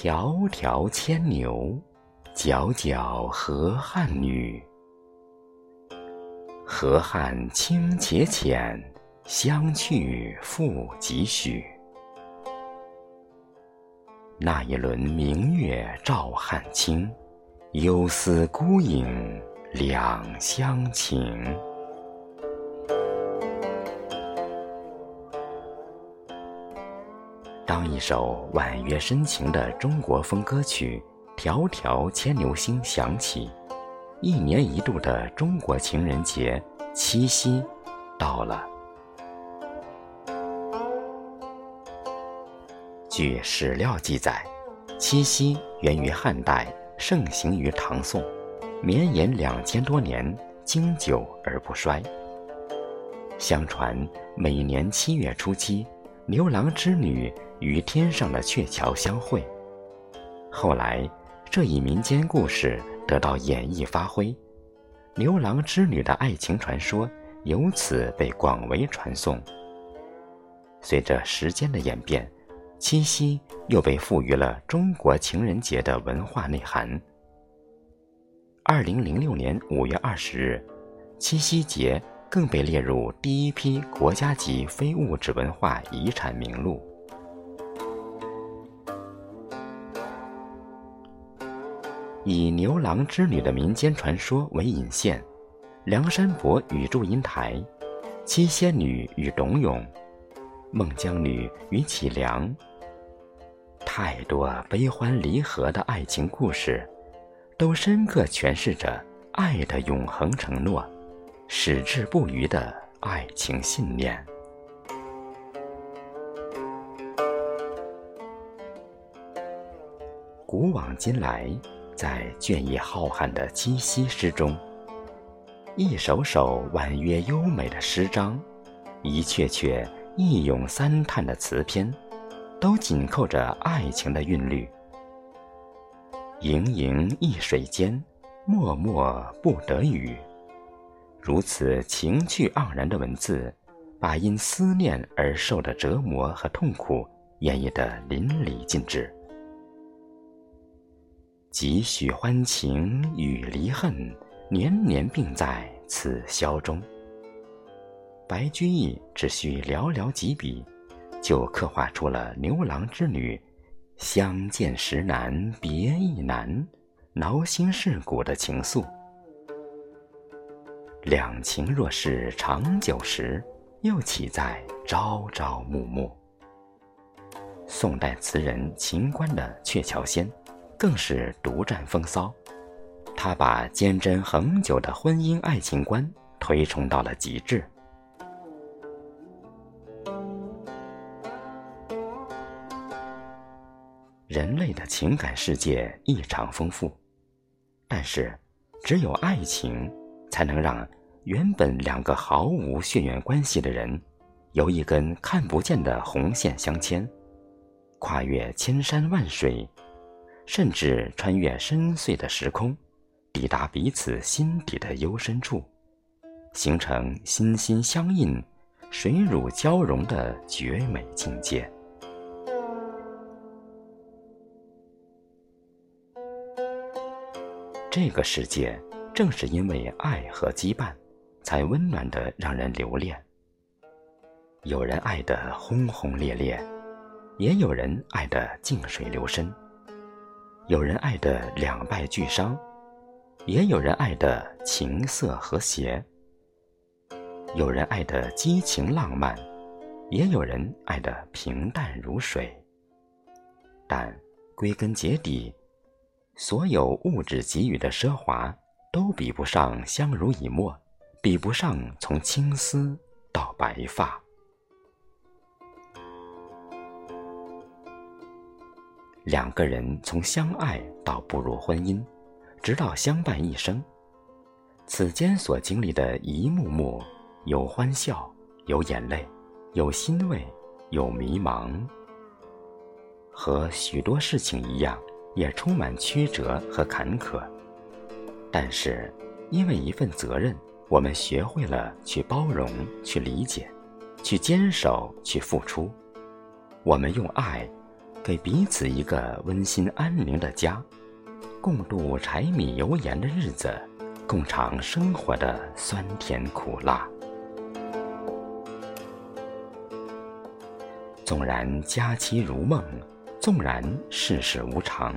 迢迢牵牛，皎皎河汉女。河汉清且浅，相去复几许？那一轮明月照汉卿，忧思孤影两相情。当一首婉约深情的中国风歌曲《迢迢牵牛星》响起，一年一度的中国情人节七夕到了。据史料记载，七夕源于汉代，盛行于唐宋，绵延两千多年，经久而不衰。相传，每年七月初七。牛郎织女与天上的鹊桥相会，后来这一民间故事得到演绎发挥，牛郎织女的爱情传说由此被广为传颂。随着时间的演变，七夕又被赋予了中国情人节的文化内涵。二零零六年五月二十日，七夕节。更被列入第一批国家级非物质文化遗产名录。以牛郎织女的民间传说为引线，梁山伯与祝英台，七仙女与董永，孟姜女与启良，太多悲欢离合的爱情故事，都深刻诠释着爱的永恒承诺。矢志不渝的爱情信念。古往今来，在倦意浩瀚的七夕诗中，一首首婉约优美的诗章，一阙阙一咏三叹的词篇，都紧扣着爱情的韵律。盈盈一水间，脉脉不得语。如此情趣盎然的文字，把因思念而受的折磨和痛苦演绎得淋漓尽致。几许欢情与离恨，年年并在此宵中。白居易只需寥寥几笔，就刻画出了牛郎织女相见时难别亦难，挠心蚀骨的情愫。两情若是长久时，又岂在朝朝暮暮？宋代词人秦观的《鹊桥仙》，更是独占风骚。他把坚贞恒久的婚姻爱情观推崇到了极致。人类的情感世界异常丰富，但是只有爱情才能让。原本两个毫无血缘关系的人，由一根看不见的红线相牵，跨越千山万水，甚至穿越深邃的时空，抵达彼此心底的幽深处，形成心心相印、水乳交融的绝美境界。这个世界正是因为爱和羁绊。才温暖的让人留恋。有人爱得轰轰烈烈，也有人爱得静水流深；有人爱得两败俱伤，也有人爱得情色和谐；有人爱得激情浪漫，也有人爱得平淡如水。但归根结底，所有物质给予的奢华，都比不上相濡以沫。比不上从青丝到白发，两个人从相爱到步入婚姻，直到相伴一生，此间所经历的一幕幕，有欢笑，有眼泪，有欣慰，有迷茫，和许多事情一样，也充满曲折和坎坷。但是，因为一份责任。我们学会了去包容、去理解、去坚守、去付出。我们用爱，给彼此一个温馨安宁的家，共度柴米油盐的日子，共尝生活的酸甜苦辣。纵然佳期如梦，纵然世事无常，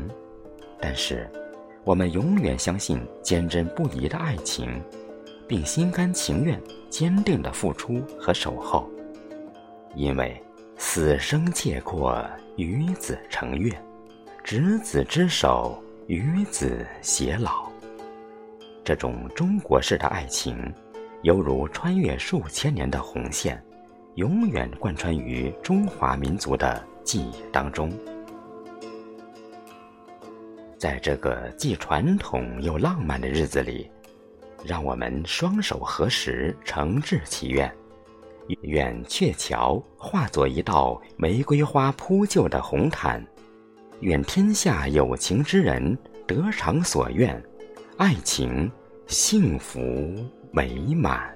但是，我们永远相信坚贞不移的爱情，并心甘情愿、坚定的付出和守候，因为死生契阔，与子成悦，执子之手，与子偕老。这种中国式的爱情，犹如穿越数千年的红线。永远贯穿于中华民族的记忆当中。在这个既传统又浪漫的日子里，让我们双手合十，诚挚祈愿：愿鹊桥化作一道玫瑰花铺就的红毯；愿天下有情之人得偿所愿，爱情幸福美满。